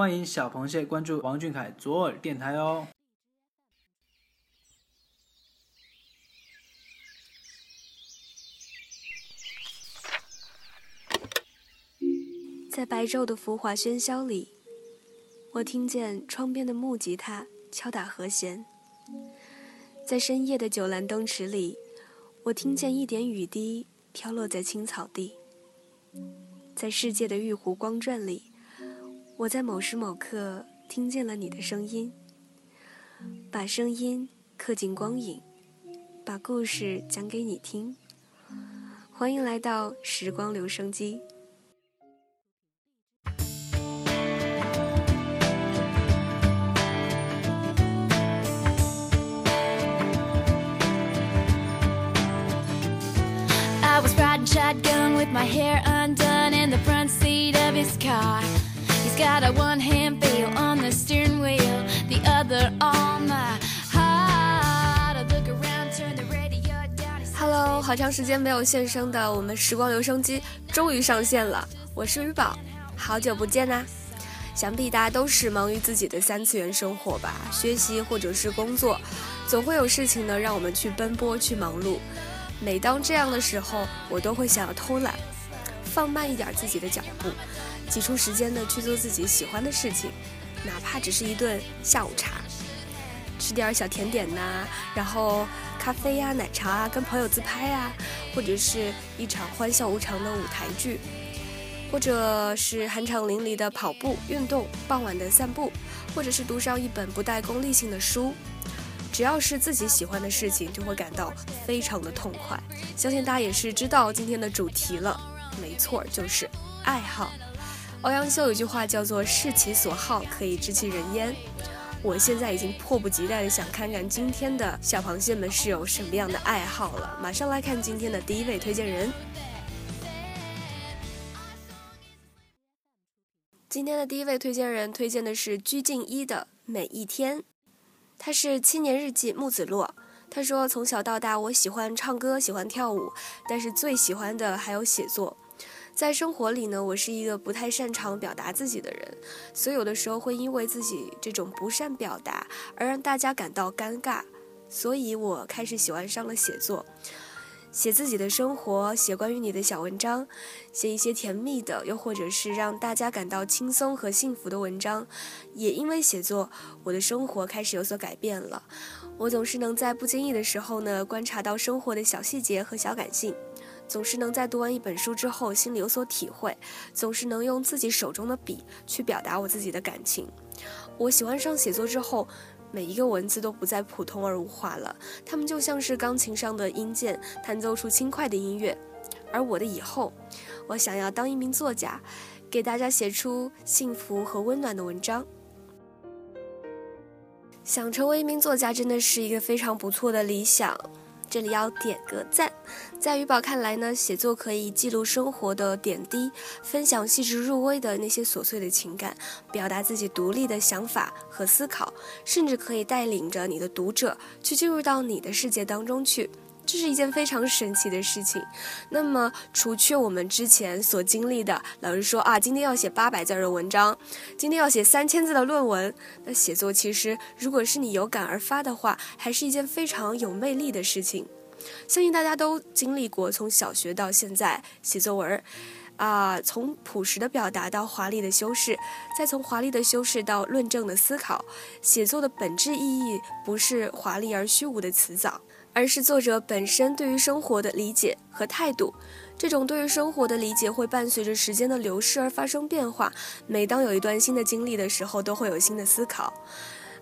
欢迎小螃蟹关注王俊凯左耳电台哦。在白昼的浮华喧嚣里，我听见窗边的木吉他敲打和弦；在深夜的酒阑灯池里，我听见一点雨滴飘落在青草地；在世界的玉壶光转里，我在某时某刻听见了你的声音。把声音刻进光影，把故事讲给你听。欢迎来到时光留声机。shotgun with my hair undone in the front seat of his car. Got a one hand feel on the steering wheel, the other on my heart. I look around, turn the radio down. Hello，好长时间没有现身的我们时光留声机 终于上线了，我是鱼宝，好久不见呐！想必大家都是忙于自己的三次元生活吧，学习或者是工作，总会有事情呢让我们去奔波去忙碌。每当这样的时候，我都会想要偷懒，放慢一点自己的脚步，挤出时间呢去做自己喜欢的事情，哪怕只是一顿下午茶，吃点小甜点呐，然后咖啡呀、奶茶啊，跟朋友自拍啊，或者是一场欢笑无常的舞台剧，或者是酣畅淋漓的跑步运动，傍晚的散步，或者是读上一本不带功利性的书。只要是自己喜欢的事情，就会感到非常的痛快。相信大家也是知道今天的主题了，没错，就是爱好。欧阳修有句话叫做“视其所好，可以知其人焉”。我现在已经迫不及待的想看看今天的小螃蟹们是有什么样的爱好了。马上来看今天的第一位推荐人。今天的第一位推荐人推荐的是鞠婧祎的《每一天》。他是七年日记木子洛。他说：“从小到大，我喜欢唱歌，喜欢跳舞，但是最喜欢的还有写作。在生活里呢，我是一个不太擅长表达自己的人，所以有的时候会因为自己这种不善表达而让大家感到尴尬，所以我开始喜欢上了写作。”写自己的生活，写关于你的小文章，写一些甜蜜的，又或者是让大家感到轻松和幸福的文章。也因为写作，我的生活开始有所改变了。我总是能在不经意的时候呢，观察到生活的小细节和小感性，总是能在读完一本书之后心里有所体会，总是能用自己手中的笔去表达我自己的感情。我喜欢上写作之后。每一个文字都不再普通而无华了，它们就像是钢琴上的音键，弹奏出轻快的音乐。而我的以后，我想要当一名作家，给大家写出幸福和温暖的文章。想成为一名作家，真的是一个非常不错的理想。这里要点个赞，在于宝看来呢，写作可以记录生活的点滴，分享细致入微的那些琐碎的情感，表达自己独立的想法和思考，甚至可以带领着你的读者去进入到你的世界当中去，这是一件非常神奇的事情。那么，除去我们之前所经历的，老师说啊，今天要写八百字的文章，今天要写三千字的论文，那写作其实如果是你有感而发的话，还是一件非常有魅力的事情。相信大家都经历过，从小学到现在写作文，啊，从朴实的表达到华丽的修饰，再从华丽的修饰到论证的思考。写作的本质意义不是华丽而虚无的辞藻，而是作者本身对于生活的理解和态度。这种对于生活的理解会伴随着时间的流逝而发生变化。每当有一段新的经历的时候，都会有新的思考。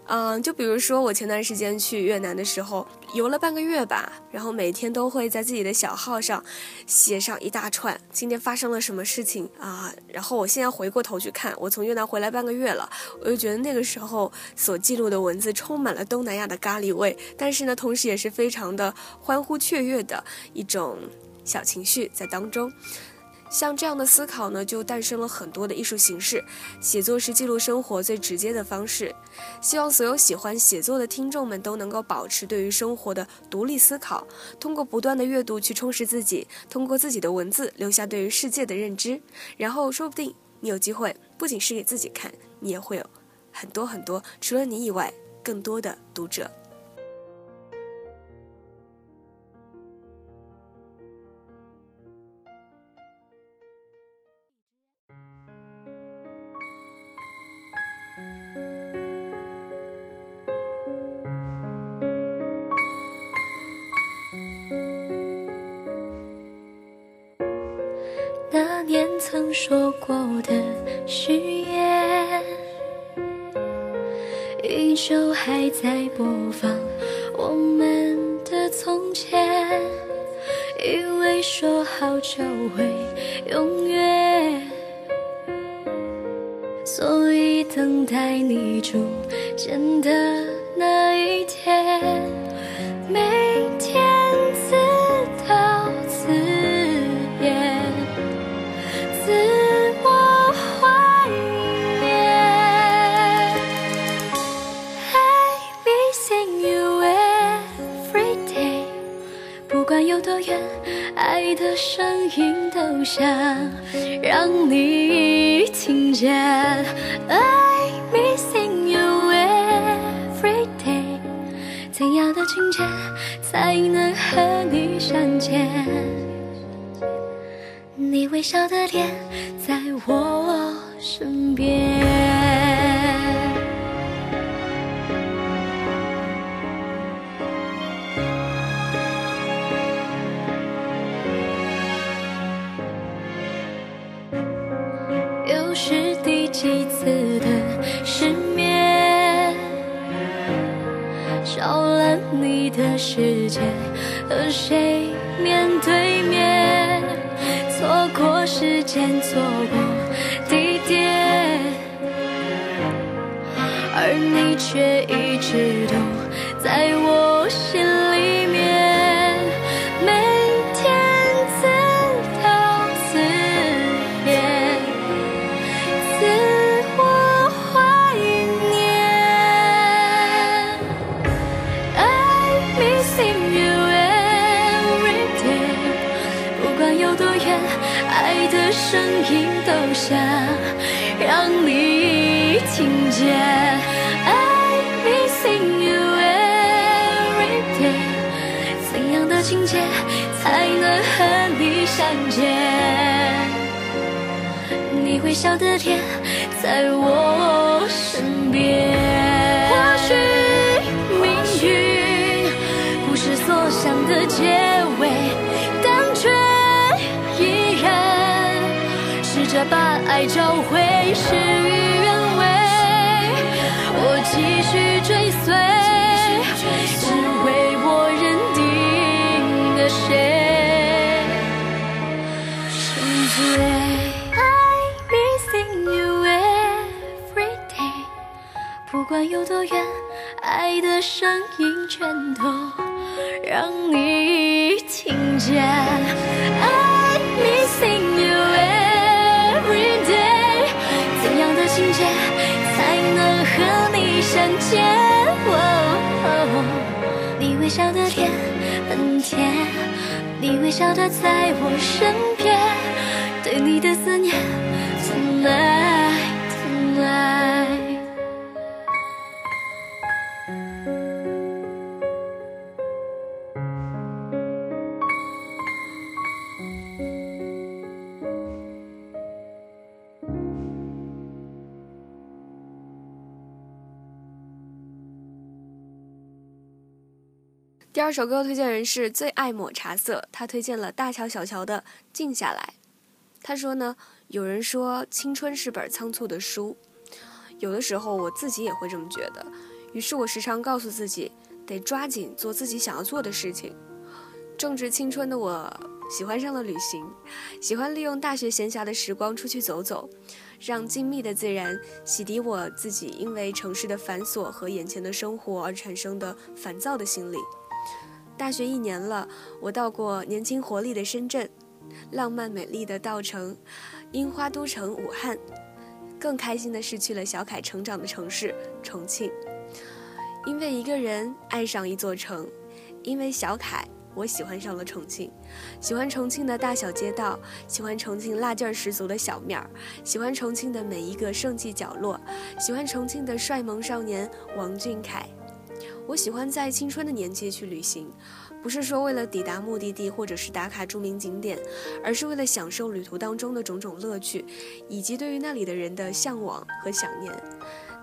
嗯，就比如说我前段时间去越南的时候，游了半个月吧，然后每天都会在自己的小号上写上一大串今天发生了什么事情啊。然后我现在回过头去看，我从越南回来半个月了，我就觉得那个时候所记录的文字充满了东南亚的咖喱味，但是呢，同时也是非常的欢呼雀跃的一种小情绪在当中。像这样的思考呢，就诞生了很多的艺术形式。写作是记录生活最直接的方式。希望所有喜欢写作的听众们都能够保持对于生活的独立思考，通过不断的阅读去充实自己，通过自己的文字留下对于世界的认知，然后说不定你有机会不仅是给自己看，你也会有很多很多除了你以外更多的读者。时间，错过地点，而你却一直都在我心 I missing you every day，怎样的情节才能和你相见？你微笑的脸在我身边。或许命运不是所想的结尾，但却依然试着把爱找回，管有多远，爱的声音全都让你听见。I'm missing you every day，怎样的情节才能和你相见？你微笑的脸很甜，你微笑的在我身边，对你的思念，tonight tonight。第二首歌推荐人是最爱抹茶色，他推荐了大乔小乔的《静下来》。他说呢，有人说青春是本仓促的书，有的时候我自己也会这么觉得。于是我时常告诉自己，得抓紧做自己想要做的事情。正值青春的我，喜欢上了旅行，喜欢利用大学闲暇的时光出去走走，让静谧的自然洗涤我自己因为城市的繁琐和眼前的生活而产生的烦躁的心理。大学一年了，我到过年轻活力的深圳，浪漫美丽的稻城，樱花都城武汉，更开心的是去了小凯成长的城市重庆。因为一个人爱上一座城，因为小凯，我喜欢上了重庆，喜欢重庆的大小街道，喜欢重庆辣劲儿十足的小面儿，喜欢重庆的每一个盛气角落，喜欢重庆的帅萌少年王俊凯。我喜欢在青春的年纪去旅行，不是说为了抵达目的地或者是打卡著名景点，而是为了享受旅途当中的种种乐趣，以及对于那里的人的向往和想念。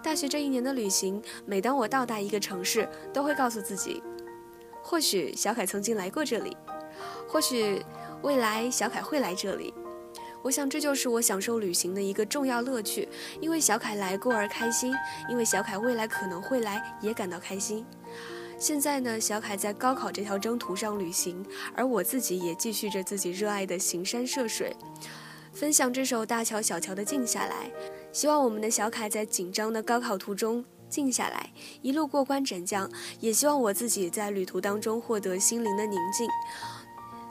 大学这一年的旅行，每当我到达一个城市，都会告诉自己，或许小凯曾经来过这里，或许未来小凯会来这里。我想这就是我享受旅行的一个重要乐趣，因为小凯来过而开心，因为小凯未来可能会来也感到开心。现在呢，小凯在高考这条征途上旅行，而我自己也继续着自己热爱的行山涉水，分享这首大乔小乔的静下来。希望我们的小凯在紧张的高考途中静下来，一路过关斩将。也希望我自己在旅途当中获得心灵的宁静。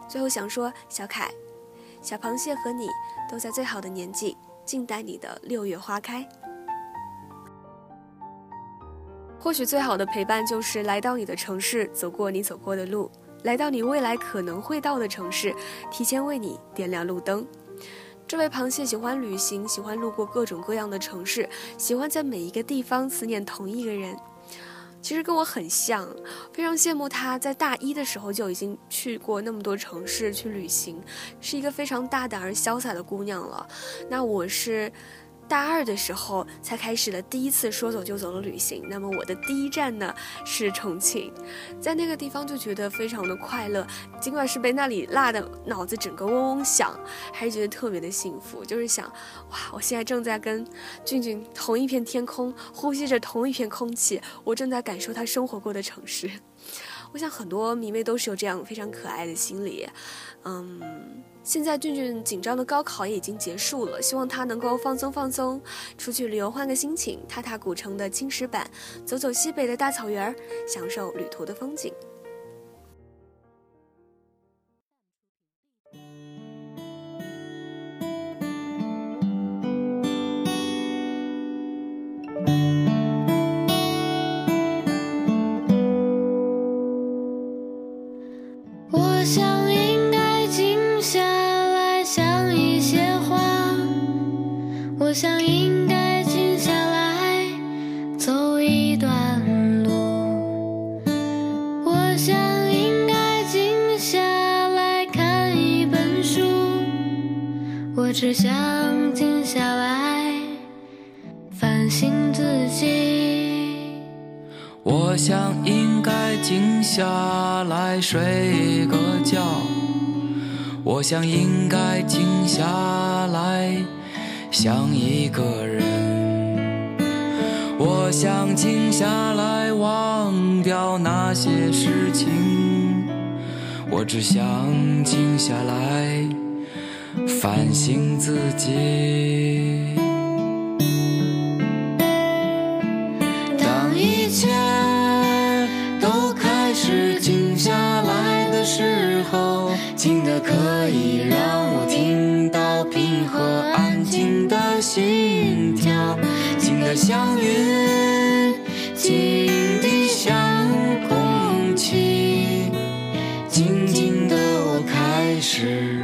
最后想说，小凯，小螃蟹和你都在最好的年纪，静待你的六月花开。或许最好的陪伴就是来到你的城市，走过你走过的路，来到你未来可能会到的城市，提前为你点亮路灯。这位螃蟹喜欢旅行，喜欢路过各种各样的城市，喜欢在每一个地方思念同一个人。其实跟我很像，非常羡慕他在大一的时候就已经去过那么多城市去旅行，是一个非常大胆而潇洒的姑娘了。那我是。大二的时候才开始了第一次说走就走的旅行。那么我的第一站呢是重庆，在那个地方就觉得非常的快乐，尽管是被那里辣的脑子整个嗡嗡响，还是觉得特别的幸福。就是想，哇，我现在正在跟俊俊同一片天空，呼吸着同一片空气，我正在感受他生活过的城市。我想很多迷妹都是有这样非常可爱的心理，嗯。现在俊俊紧张的高考也已经结束了，希望他能够放松放松，出去旅游换个心情，踏踏古城的青石板，走走西北的大草原，享受旅途的风景。下来睡个觉。我想应该静下来想一个人。我想静下来忘掉那些事情。我只想静下来。反省自己。静的可以让我听到平和安静的心跳，静的像云，静的像空气，静静的我开始。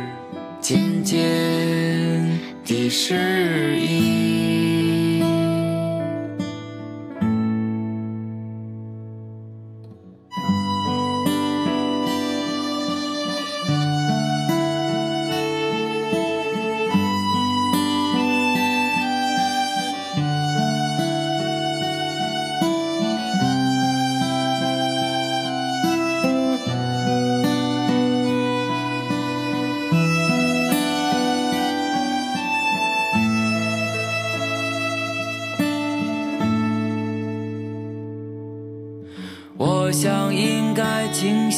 渐渐的适应。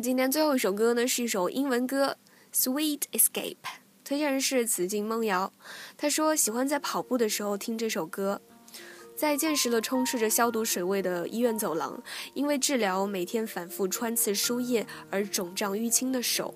今天最后一首歌呢，是一首英文歌《Sweet Escape》，推荐人是紫金梦瑶。他说喜欢在跑步的时候听这首歌，在见识了充斥着消毒水味的医院走廊，因为治疗每天反复穿刺输液而肿胀淤青的手，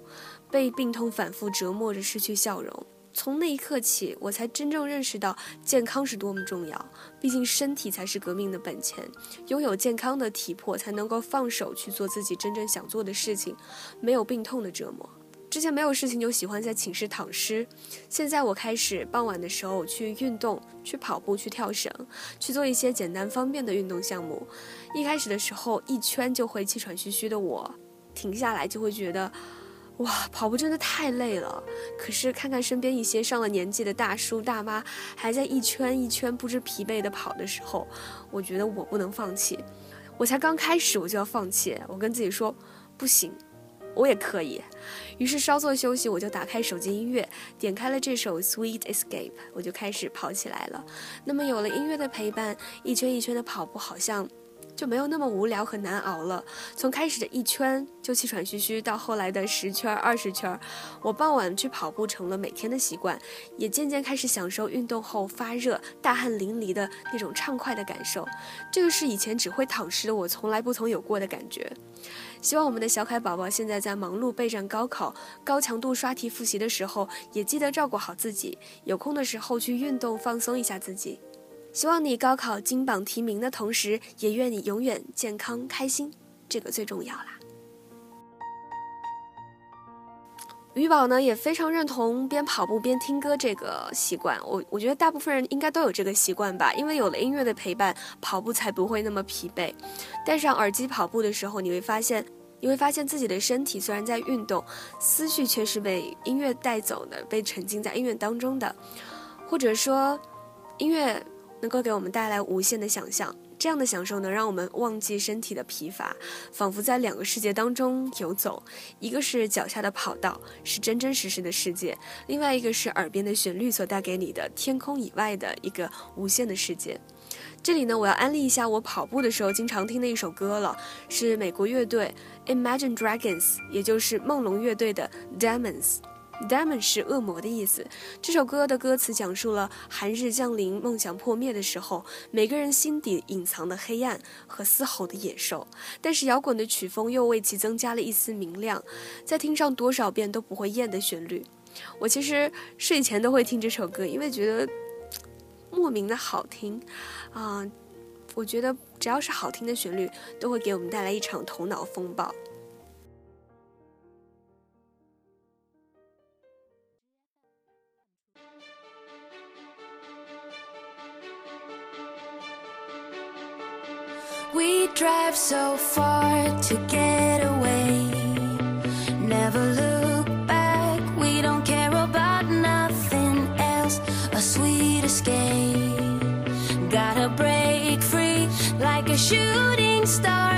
被病痛反复折磨着，失去笑容。从那一刻起，我才真正认识到健康是多么重要。毕竟身体才是革命的本钱，拥有健康的体魄，才能够放手去做自己真正想做的事情，没有病痛的折磨。之前没有事情就喜欢在寝室躺尸，现在我开始傍晚的时候去运动，去跑步，去跳绳，去做一些简单方便的运动项目。一开始的时候，一圈就会气喘吁吁的我，停下来就会觉得。哇，跑步真的太累了。可是看看身边一些上了年纪的大叔大妈，还在一圈一圈不知疲惫的跑的时候，我觉得我不能放弃。我才刚开始我就要放弃，我跟自己说不行，我也可以。于是稍作休息，我就打开手机音乐，点开了这首《Sweet Escape》，我就开始跑起来了。那么有了音乐的陪伴，一圈一圈的跑步好像。就没有那么无聊和难熬了。从开始的一圈就气喘吁吁，到后来的十圈、二十圈，我傍晚去跑步成了每天的习惯，也渐渐开始享受运动后发热、大汗淋漓的那种畅快的感受。这个是以前只会躺尸的我从来不曾有过的感觉。希望我们的小凯宝宝现在在忙碌备战高考、高强度刷题复习的时候，也记得照顾好自己，有空的时候去运动放松一下自己。希望你高考金榜题名的同时，也愿你永远健康开心，这个最重要啦。鱼宝呢也非常认同边跑步边听歌这个习惯，我我觉得大部分人应该都有这个习惯吧，因为有了音乐的陪伴，跑步才不会那么疲惫。戴上耳机跑步的时候，你会发现，你会发现自己的身体虽然在运动，思绪却是被音乐带走的，被沉浸在音乐当中的，或者说，音乐。能够给我们带来无限的想象，这样的享受能让我们忘记身体的疲乏，仿佛在两个世界当中游走。一个是脚下的跑道，是真真实实的世界；另外一个是耳边的旋律所带给你的天空以外的一个无限的世界。这里呢，我要安利一下我跑步的时候经常听的一首歌了，是美国乐队 Imagine Dragons，也就是梦龙乐队的 Demons。Demon 是恶魔的意思。这首歌的歌词讲述了寒日降临、梦想破灭的时候，每个人心底隐藏的黑暗和嘶吼的野兽。但是摇滚的曲风又为其增加了一丝明亮，再听上多少遍都不会厌的旋律。我其实睡前都会听这首歌，因为觉得莫名的好听啊！我觉得只要是好听的旋律，都会给我们带来一场头脑风暴。We drive so far to get away. Never look back, we don't care about nothing else. A sweet escape. Gotta break free like a shooting star.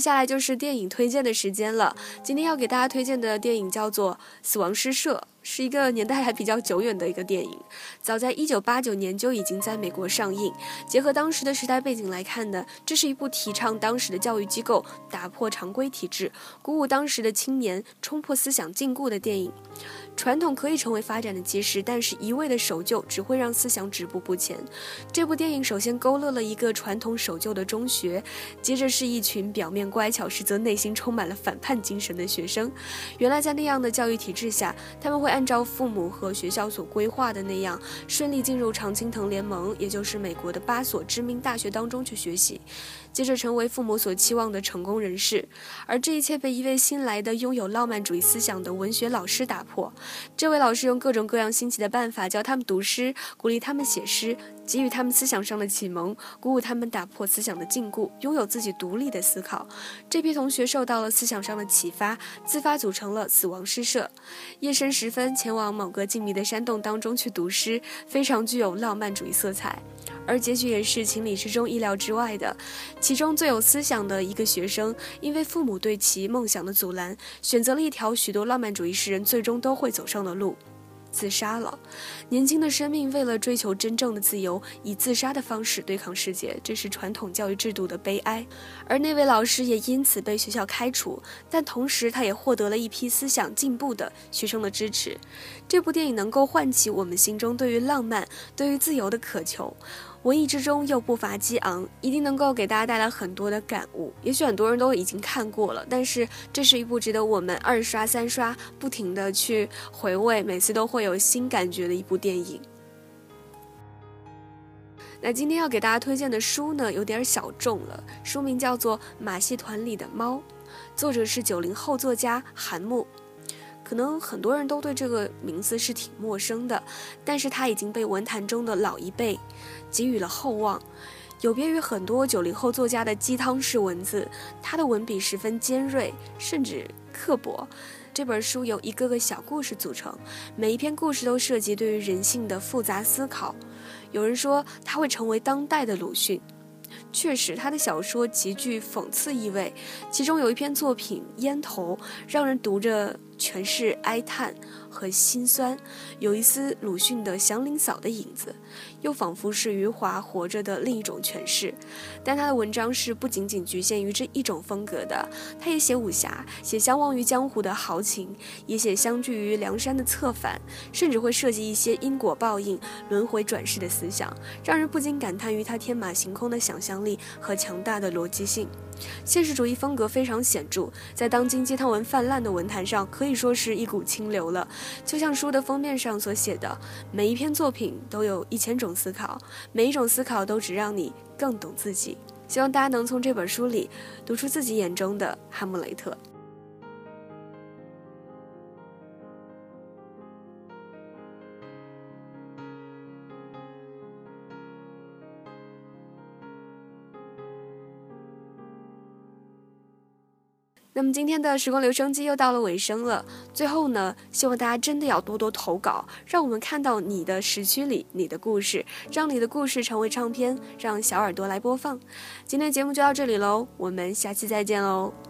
接下来就是电影推荐的时间了。今天要给大家推荐的电影叫做《死亡诗社》，是一个年代还比较久远的一个电影，早在1989年就已经在美国上映。结合当时的时代背景来看呢，这是一部提倡当时的教育机构打破常规体制，鼓舞当时的青年冲破思想禁锢的电影。传统可以成为发展的基石，但是一味的守旧只会让思想止步不前。这部电影首先勾勒了一个传统守旧的中学，接着是一群表面乖巧，实则内心充满了反叛精神的学生。原来在那样的教育体制下，他们会按照父母和学校所规划的那样，顺利进入常青藤联盟，也就是美国的八所知名大学当中去学习。接着成为父母所期望的成功人士，而这一切被一位新来的拥有浪漫主义思想的文学老师打破。这位老师用各种各样新奇的办法教他们读诗，鼓励他们写诗，给予他们思想上的启蒙，鼓舞他们打破思想的禁锢，拥有自己独立的思考。这批同学受到了思想上的启发，自发组成了死亡诗社。夜深时分，前往某个静谧的山洞当中去读诗，非常具有浪漫主义色彩。而结局也是情理之中、意料之外的。其中最有思想的一个学生，因为父母对其梦想的阻拦，选择了一条许多浪漫主义诗人最终都会走上的路。自杀了。年轻的生命为了追求真正的自由，以自杀的方式对抗世界，这是传统教育制度的悲哀。而那位老师也因此被学校开除，但同时他也获得了一批思想进步的学生的支持。这部电影能够唤起我们心中对于浪漫、对于自由的渴求。文艺之中又不乏激昂，一定能够给大家带来很多的感悟。也许很多人都已经看过了，但是这是一部值得我们二刷三刷，不停的去回味，每次都会有新感觉的一部电影。那今天要给大家推荐的书呢，有点小众了，书名叫做《马戏团里的猫》，作者是九零后作家韩木。可能很多人都对这个名字是挺陌生的，但是他已经被文坛中的老一辈给予了厚望。有别于很多九零后作家的鸡汤式文字，他的文笔十分尖锐，甚至刻薄。这本书由一个个小故事组成，每一篇故事都涉及对于人性的复杂思考。有人说他会成为当代的鲁迅。确实，他的小说极具讽刺意味，其中有一篇作品《烟头》，让人读着。全是哀叹和心酸，有一丝鲁迅的祥林嫂的影子，又仿佛是余华活着的另一种诠释。但他的文章是不仅仅局限于这一种风格的，他也写武侠，写相忘于江湖的豪情，也写相聚于梁山的策反，甚至会涉及一些因果报应、轮回转世的思想，让人不禁感叹于他天马行空的想象力和强大的逻辑性。现实主义风格非常显著，在当今鸡汤文泛滥的文坛上，可以可以说是一股清流了。就像书的封面上所写的，每一篇作品都有一千种思考，每一种思考都只让你更懂自己。希望大家能从这本书里读出自己眼中的哈姆雷特。那么今天的时光留声机又到了尾声了，最后呢，希望大家真的要多多投稿，让我们看到你的时区里你的故事，让你的故事成为唱片，让小耳朵来播放。今天节目就到这里喽，我们下期再见喽。